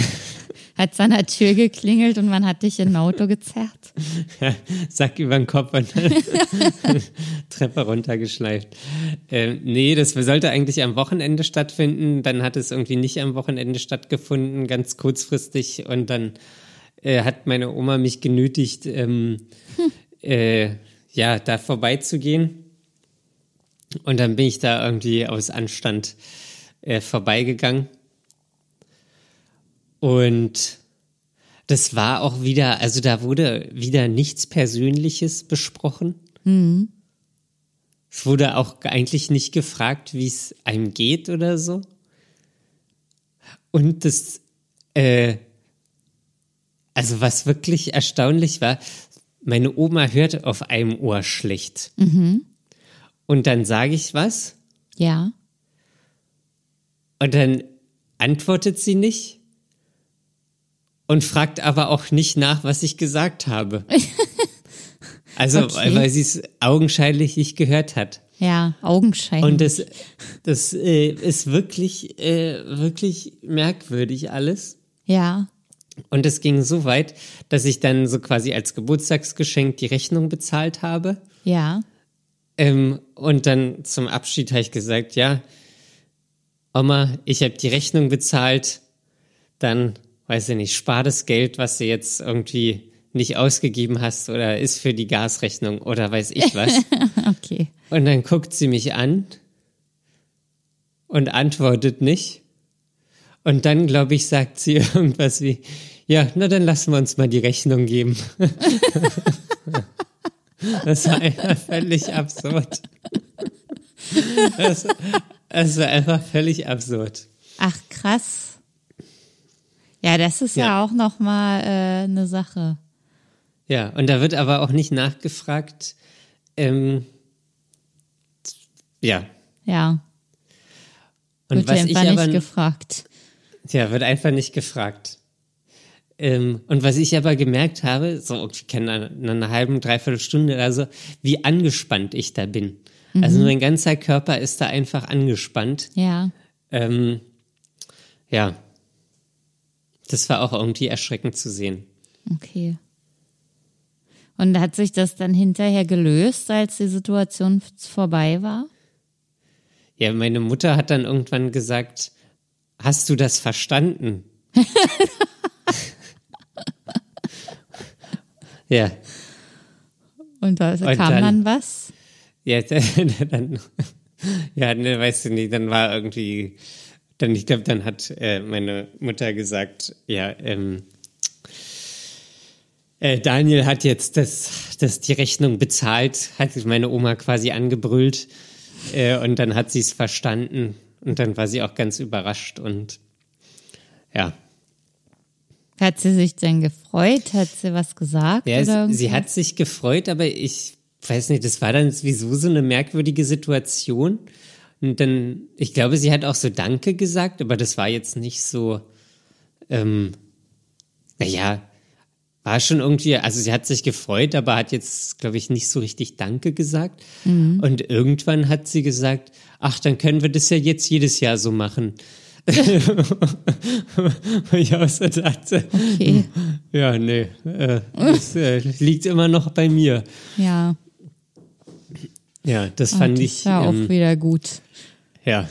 Hat es an der Tür geklingelt und man hat dich in ein Auto gezerrt? Sack über den Kopf und Treppe runtergeschleift. Ähm, nee, das sollte eigentlich am Wochenende stattfinden. Dann hat es irgendwie nicht am Wochenende stattgefunden, ganz kurzfristig. Und dann äh, hat meine Oma mich genötigt, ähm, äh, ja, da vorbeizugehen. Und dann bin ich da irgendwie aus Anstand äh, vorbeigegangen. Und das war auch wieder, also da wurde wieder nichts Persönliches besprochen. Es wurde auch eigentlich nicht gefragt, wie es einem geht oder so. Und das, äh, also was wirklich erstaunlich war, meine Oma hört auf einem Ohr schlecht. Und dann sage ich was Ja. und dann antwortet sie nicht und fragt aber auch nicht nach, was ich gesagt habe. Also, Okay. weil sie es augenscheinlich nicht gehört hat. Ja, Augenschein. Und das, das äh, ist wirklich, äh, wirklich merkwürdig alles. ja. Und es ging so weit, dass ich dann so quasi als Geburtstagsgeschenk die Rechnung bezahlt habe. Ja. Ähm, und dann zum Abschied habe ich gesagt, ja, Oma, ich habe die Rechnung bezahlt, dann, weiß ich nicht, spar das Geld, was du jetzt irgendwie nicht ausgegeben hast oder ist für die Gasrechnung oder weiß ich was. Okay. und dann guckt sie mich an und antwortet nicht. Und dann, glaube ich, sagt sie irgendwas wie, ja, na dann lassen wir uns mal die Rechnung geben. Das war einfach völlig absurd. Das, das war einfach völlig absurd. Ach, krass. Ja, das ist ja, Ja. auch nochmal äh, eine Sache. Ja, und da wird aber auch nicht nachgefragt. Ähm, ja, Ja, und wird was ich aber nicht gefragt. Ja, wird einfach nicht gefragt. Ähm, und was ich aber gemerkt habe, so ich kenne nach einer halben, dreiviertel Stunde oder so, wie angespannt ich da bin. Also mein ganzer Körper ist da einfach angespannt. Ja, Ähm, ja, das war auch irgendwie erschreckend zu sehen. okay. Und hat sich das dann hinterher gelöst, als die Situation vorbei war? Ja, meine Mutter hat dann irgendwann gesagt, hast du das verstanden? ja, Und da Und kam dann- dann was? Ja, dann, ja, ne, weißt du nicht, dann war irgendwie, dann, ich glaube, dann hat äh, meine Mutter gesagt, ja, ähm, äh, Daniel hat jetzt das, das die Rechnung bezahlt, hat sich meine Oma quasi angebrüllt äh, und dann hat sie es verstanden und dann war sie auch ganz überrascht und ja, Hat sie sich denn gefreut? Hat sie was gesagt? Ja, oder sie hat sich gefreut, aber ich weiß nicht, das war dann sowieso so eine merkwürdige Situation. Und dann, ich glaube, sie hat auch so Danke gesagt, aber das war jetzt nicht so, ähm, naja, war schon irgendwie, also sie hat sich gefreut, aber hat jetzt, glaube ich, nicht so richtig Danke gesagt. Und irgendwann hat sie gesagt, ach, dann können wir das ja jetzt jedes Jahr so machen. Wo ich auch so dachte, Okay, ja, nee, äh, das äh, liegt immer noch bei mir. ja. Ja, das Ah, fand das ich, ja ähm, auch wieder gut. ja,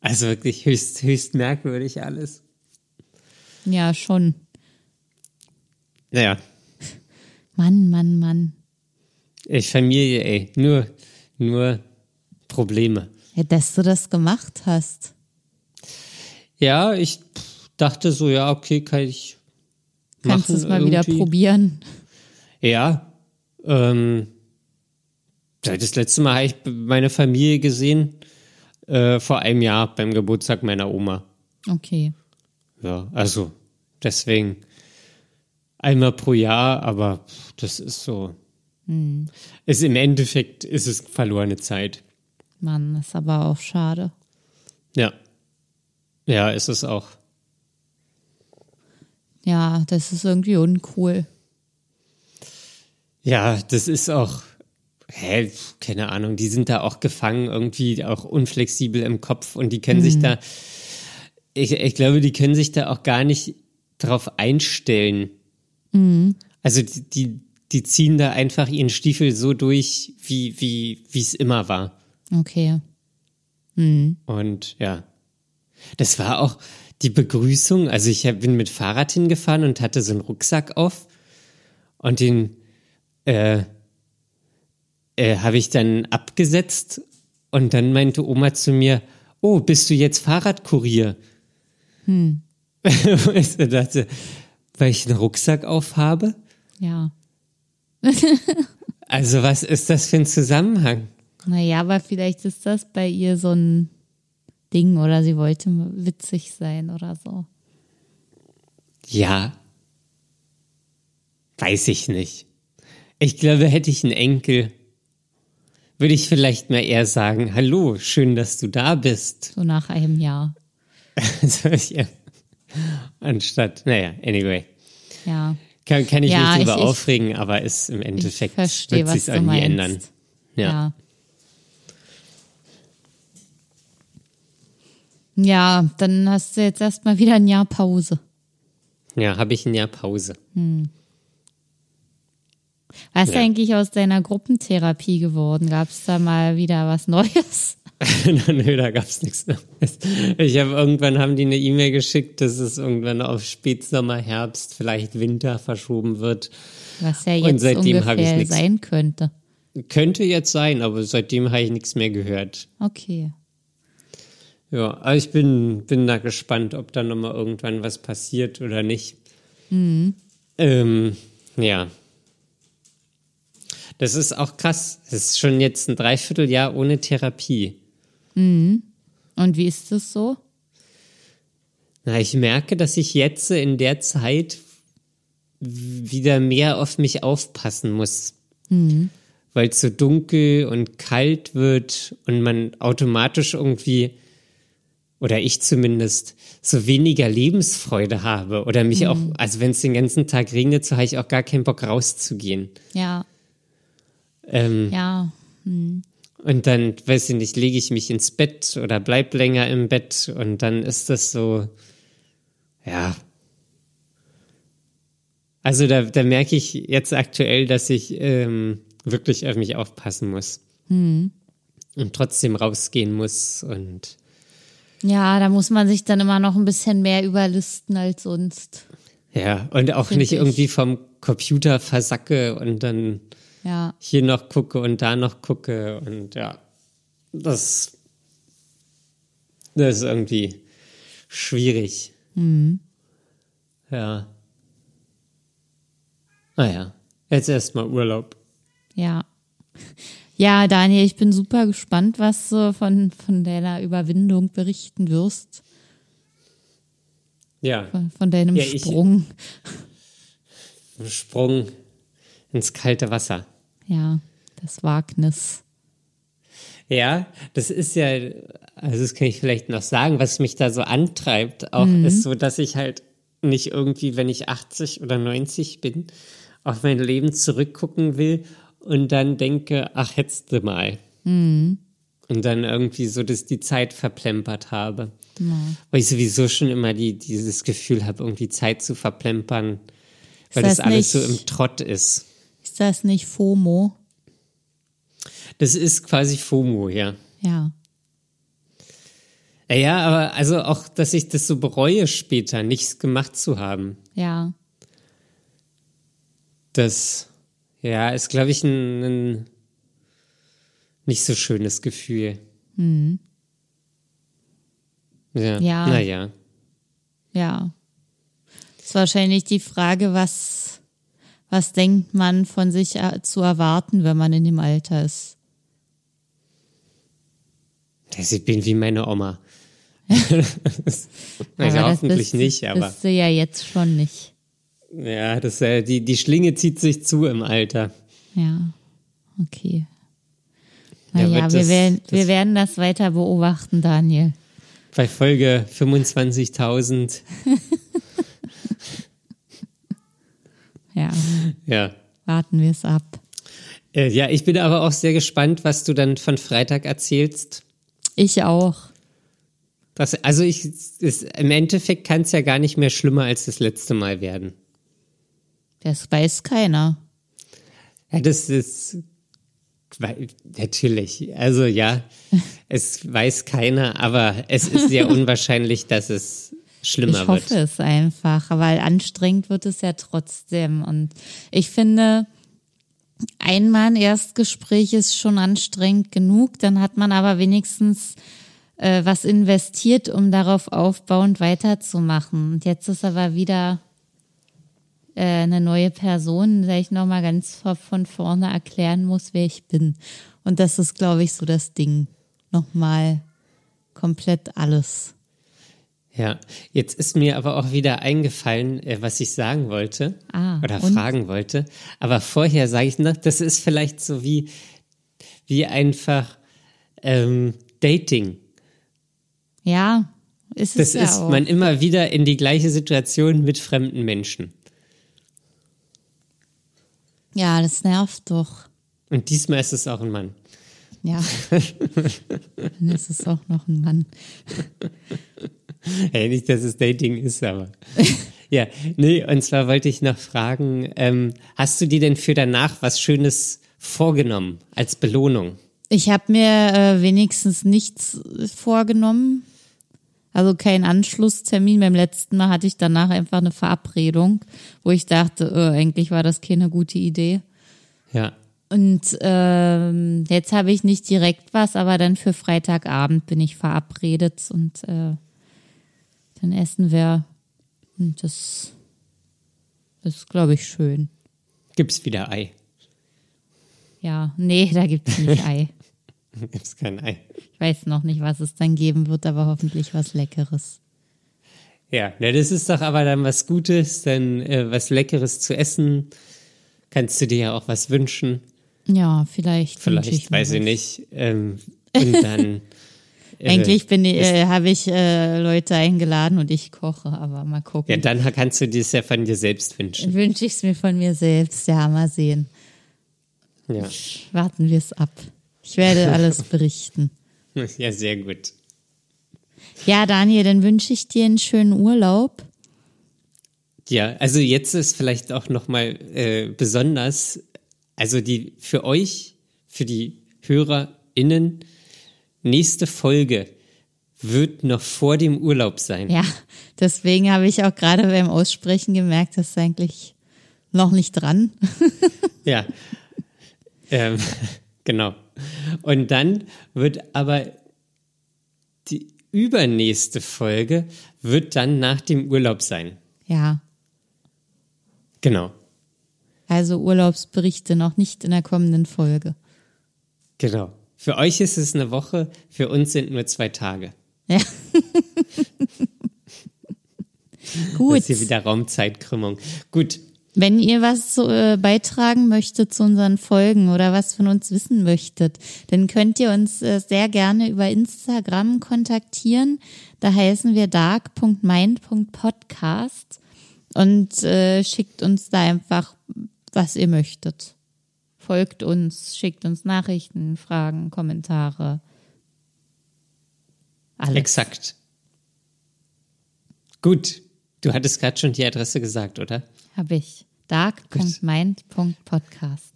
also wirklich höchst, höchst merkwürdig alles. Ja, schon. Naja, Mann, Mann, Mann. ich Familie, ey, nur, nur Probleme. Ja, dass du das gemacht hast. Ja, ich dachte so, ja, okay, kann ich Kannst du es mal wieder irgendwie. probieren? Ja, ähm, das letzte Mal habe ich meine Familie gesehen, äh, vor einem Jahr beim Geburtstag meiner Oma. Okay. Ja, also deswegen einmal pro Jahr, aber das ist so. Ist im Endeffekt ist es verlorene Zeit. Mann, ist aber auch schade. Ja. Ja, ist es auch. Ja, das ist irgendwie uncool. Ja, das ist auch, hä, keine Ahnung, die sind da auch gefangen, irgendwie auch unflexibel im Kopf und die können sich da, ich, ich glaube, die können sich da auch gar nicht drauf einstellen. Also die, die, die ziehen da einfach ihren Stiefel so durch, wie, wie, wie es immer war. Okay. Und ja, das war auch die Begrüßung. Also ich bin mit Fahrrad hingefahren und hatte so einen Rucksack auf und den äh, äh, habe ich dann abgesetzt und dann meinte Oma zu mir, oh, bist du jetzt Fahrradkurier? Hm. ich dachte, weil ich einen Rucksack aufhabe? Ja. Also was ist das für ein Zusammenhang? Naja, aber vielleicht ist das bei ihr so ein Ding oder sie wollte witzig sein oder so. Ja. Weiß ich nicht. Ich glaube, hätte ich einen Enkel, würde ich vielleicht mal eher sagen, hallo, schön, dass du da bist. So nach einem Jahr. Ja. Anstatt, naja, anyway. Ja. Kann, kann ich Ja, mich drüber ich- aufregen, aber ist im Endeffekt verstehe, wird du irgendwie ändern. Ja. Ja. Ja, dann hast du jetzt erstmal wieder ein Jahr Pause. Ja, habe ich ein Jahr Pause. Was ist Ja. eigentlich aus deiner Gruppentherapie geworden? Gab es da mal wieder was Neues? Nö, da gab's nichts Neues. Ich habe irgendwann haben die eine E-Mail geschickt, dass es irgendwann auf Spätsommer, Herbst, vielleicht Winter verschoben wird. Was ja Und jetzt seitdem hab ich ungefähr nix. sein könnte. Könnte jetzt sein, aber seitdem habe ich nichts mehr gehört. Okay. Ja, aber ich bin, bin da gespannt, ob da nochmal irgendwann was passiert oder nicht. Ähm, ja. Das ist auch krass. Das ist schon jetzt ein Dreivierteljahr ohne Therapie. Und wie ist das so? Na, ich merke, dass ich jetzt in der Zeit wieder mehr auf mich aufpassen muss. Weil es so dunkel und kalt wird und man automatisch irgendwie, oder ich zumindest, so weniger Lebensfreude habe. Oder mich auch, also wenn es den ganzen Tag regnet, so habe ich auch gar keinen Bock rauszugehen. Ja, Ähm, ja. Und dann, weiß ich nicht, lege ich mich ins Bett oder bleib länger im Bett und dann ist das so, ja. Also da, da merke ich jetzt aktuell, dass ich ähm, wirklich auf mich aufpassen muss. Und trotzdem rausgehen muss und Ja, da muss man sich dann immer noch ein bisschen mehr überlisten als sonst. ja, und auch Find nicht ich. irgendwie vom Computer versacke und dann Ja, hier noch gucke und da noch gucke und ja, das, das ist irgendwie schwierig. Ja. Naja, jetzt erstmal Urlaub. ja. Ja, Daniel, ich bin super gespannt, was du von, von deiner Überwindung berichten wirst. Ja, Von, von deinem Ja, ich- Sprung. ein Sprung ins kalte Wasser. Ja, das Wagnis. Ja, das ist ja, also das kann ich vielleicht noch sagen, was mich da so antreibt, auch ist so, dass ich halt nicht irgendwie, wenn ich 80 oder 90 bin, auf mein Leben zurückgucken will und dann denke, ach, hättest du mal. Und dann irgendwie so, dass die Zeit verplempert habe. Weil ich sowieso schon immer die, dieses Gefühl habe, irgendwie Zeit zu verplempern, weil das das, alles so nicht- im Trott ist. Ist das nicht FOMO? Das ist quasi FOMO, ja. Ja. Ja, Ja, aber also auch, dass ich das so bereue später, nichts gemacht zu haben. Ja. Das, ja, ist, glaube ich, ein, ein nicht so schönes Gefühl. Ja, Ja. naja. Ja. Ist wahrscheinlich die Frage, was, was denkt man von sich äh, zu erwarten, wenn man in dem Alter ist? Ich bin wie meine Oma. also hoffentlich bist, nicht, aber Bist du ja jetzt schon nicht. Ja, das, äh, die, die Schlinge zieht sich zu im Alter. Ja. Okay. Ja, Naja, wird wir, das- werden, wir das- werden das weiter beobachten, Daniel. Bei Folge 25.000, Ja, ja. warten wir es ab. Äh, ja, ich bin aber auch sehr gespannt, was du dann von Freitag erzählst. Ich auch. Das, also ich, es, im Endeffekt kann es ja gar nicht mehr schlimmer als das letzte Mal werden. Das weiß keiner. Ja, das ist natürlich. Also ja, es weiß keiner, aber es ist sehr unwahrscheinlich, dass es schlimmer Ich hoffe wird. es einfach, weil anstrengend wird es ja trotzdem. Und ich finde, einmal ein Erstgespräch ist schon anstrengend genug. Dann hat man aber wenigstens äh, was investiert, um darauf aufbauend weiterzumachen. Und jetzt ist aber wieder äh, eine neue Person, der ich nochmal ganz von- vorne erklären muss, wer ich bin. Und das ist, glaube ich, so das Ding. Nochmal komplett alles. Ja, jetzt ist mir aber auch wieder eingefallen, äh, was ich sagen wollte Ah, oder und? fragen wollte. Aber vorher sage ich noch, das ist vielleicht so wie, wie einfach ähm, Dating. Ja, ist Das es ja ist auch. man immer wieder in die gleiche Situation mit fremden Menschen. Ja, das nervt doch. Und diesmal ist es auch ein Mann. Ja. Dann ist es auch noch ein Mann. Hey, nicht, dass es Dating ist, aber. ja, nee, und zwar wollte ich noch fragen, ähm, hast du dir denn für danach was Schönes vorgenommen als Belohnung? Ich habe mir äh, wenigstens nichts vorgenommen. Also kein Anschlusstermin. Beim letzten Mal hatte ich danach einfach eine Verabredung, wo ich dachte, äh, eigentlich war das keine gute Idee. Ja. Und ähm, jetzt habe ich nicht direkt was, aber dann für Freitagabend bin ich verabredet und äh, dann essen wir. Und das, das ist, glaube ich, schön. Gibt's wieder Ei. Ja, nee, da gibt es nicht Ei. Gibt es kein Ei. Ich weiß noch nicht, was es dann geben wird, aber hoffentlich was Leckeres. Ja, na, das ist doch aber dann was Gutes, dann äh, was Leckeres zu essen. Kannst du dir ja auch was wünschen. Ja, vielleicht. Vielleicht, ich weiß ich nicht. Ähm, und dann. äh, Eigentlich bin ich, äh, habe ich äh, Leute eingeladen und ich koche, aber mal Ja, gucken. dann kannst du dir es ja von dir selbst wünschen. Wünsche ich es mir von mir selbst. Ja, mal sehen. Ja, Warten wir es ab. Ich werde alles berichten. ja sehr gut. Ja, Daniel, dann wünsche ich dir einen schönen Urlaub. Ja, also jetzt ist vielleicht auch nochmal äh, besonders, also die für euch, für die HörerInnen, nächste Folge wird noch vor dem Urlaub sein. Ja, deswegen habe ich auch gerade beim Aussprechen gemerkt, das ist eigentlich noch nicht dran. Ja. ähm, genau. Und dann wird aber die übernächste Folge wird dann nach dem Urlaub sein. Ja, Genau. also Urlaubsberichte noch nicht in der kommenden Folge. Genau. Für euch ist es eine Woche, für uns sind nur zwei Tage. Ja. Das Gut. ist hier wieder Raumzeitkrümmung. Gut. Wenn ihr was äh, beitragen möchtet zu unseren Folgen oder was von uns wissen möchtet, dann könnt ihr uns äh, sehr gerne über Instagram kontaktieren. Da heißen wir dark.mind.podcast und äh, schickt uns da einfach, was ihr möchtet. Folgt uns, schickt uns Nachrichten, Fragen, Kommentare. Alles. Exakt. Gut. Du hattest gerade schon die Adresse gesagt, oder? Habe ich. dark.mind.podcast.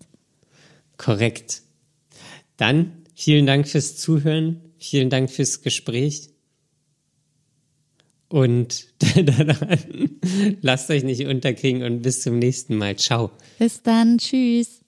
Korrekt. Dann vielen Dank fürs Zuhören, vielen Dank fürs Gespräch. Und lasst euch nicht unterkriegen und bis zum nächsten Mal. Ciao. Bis dann. Tschüss.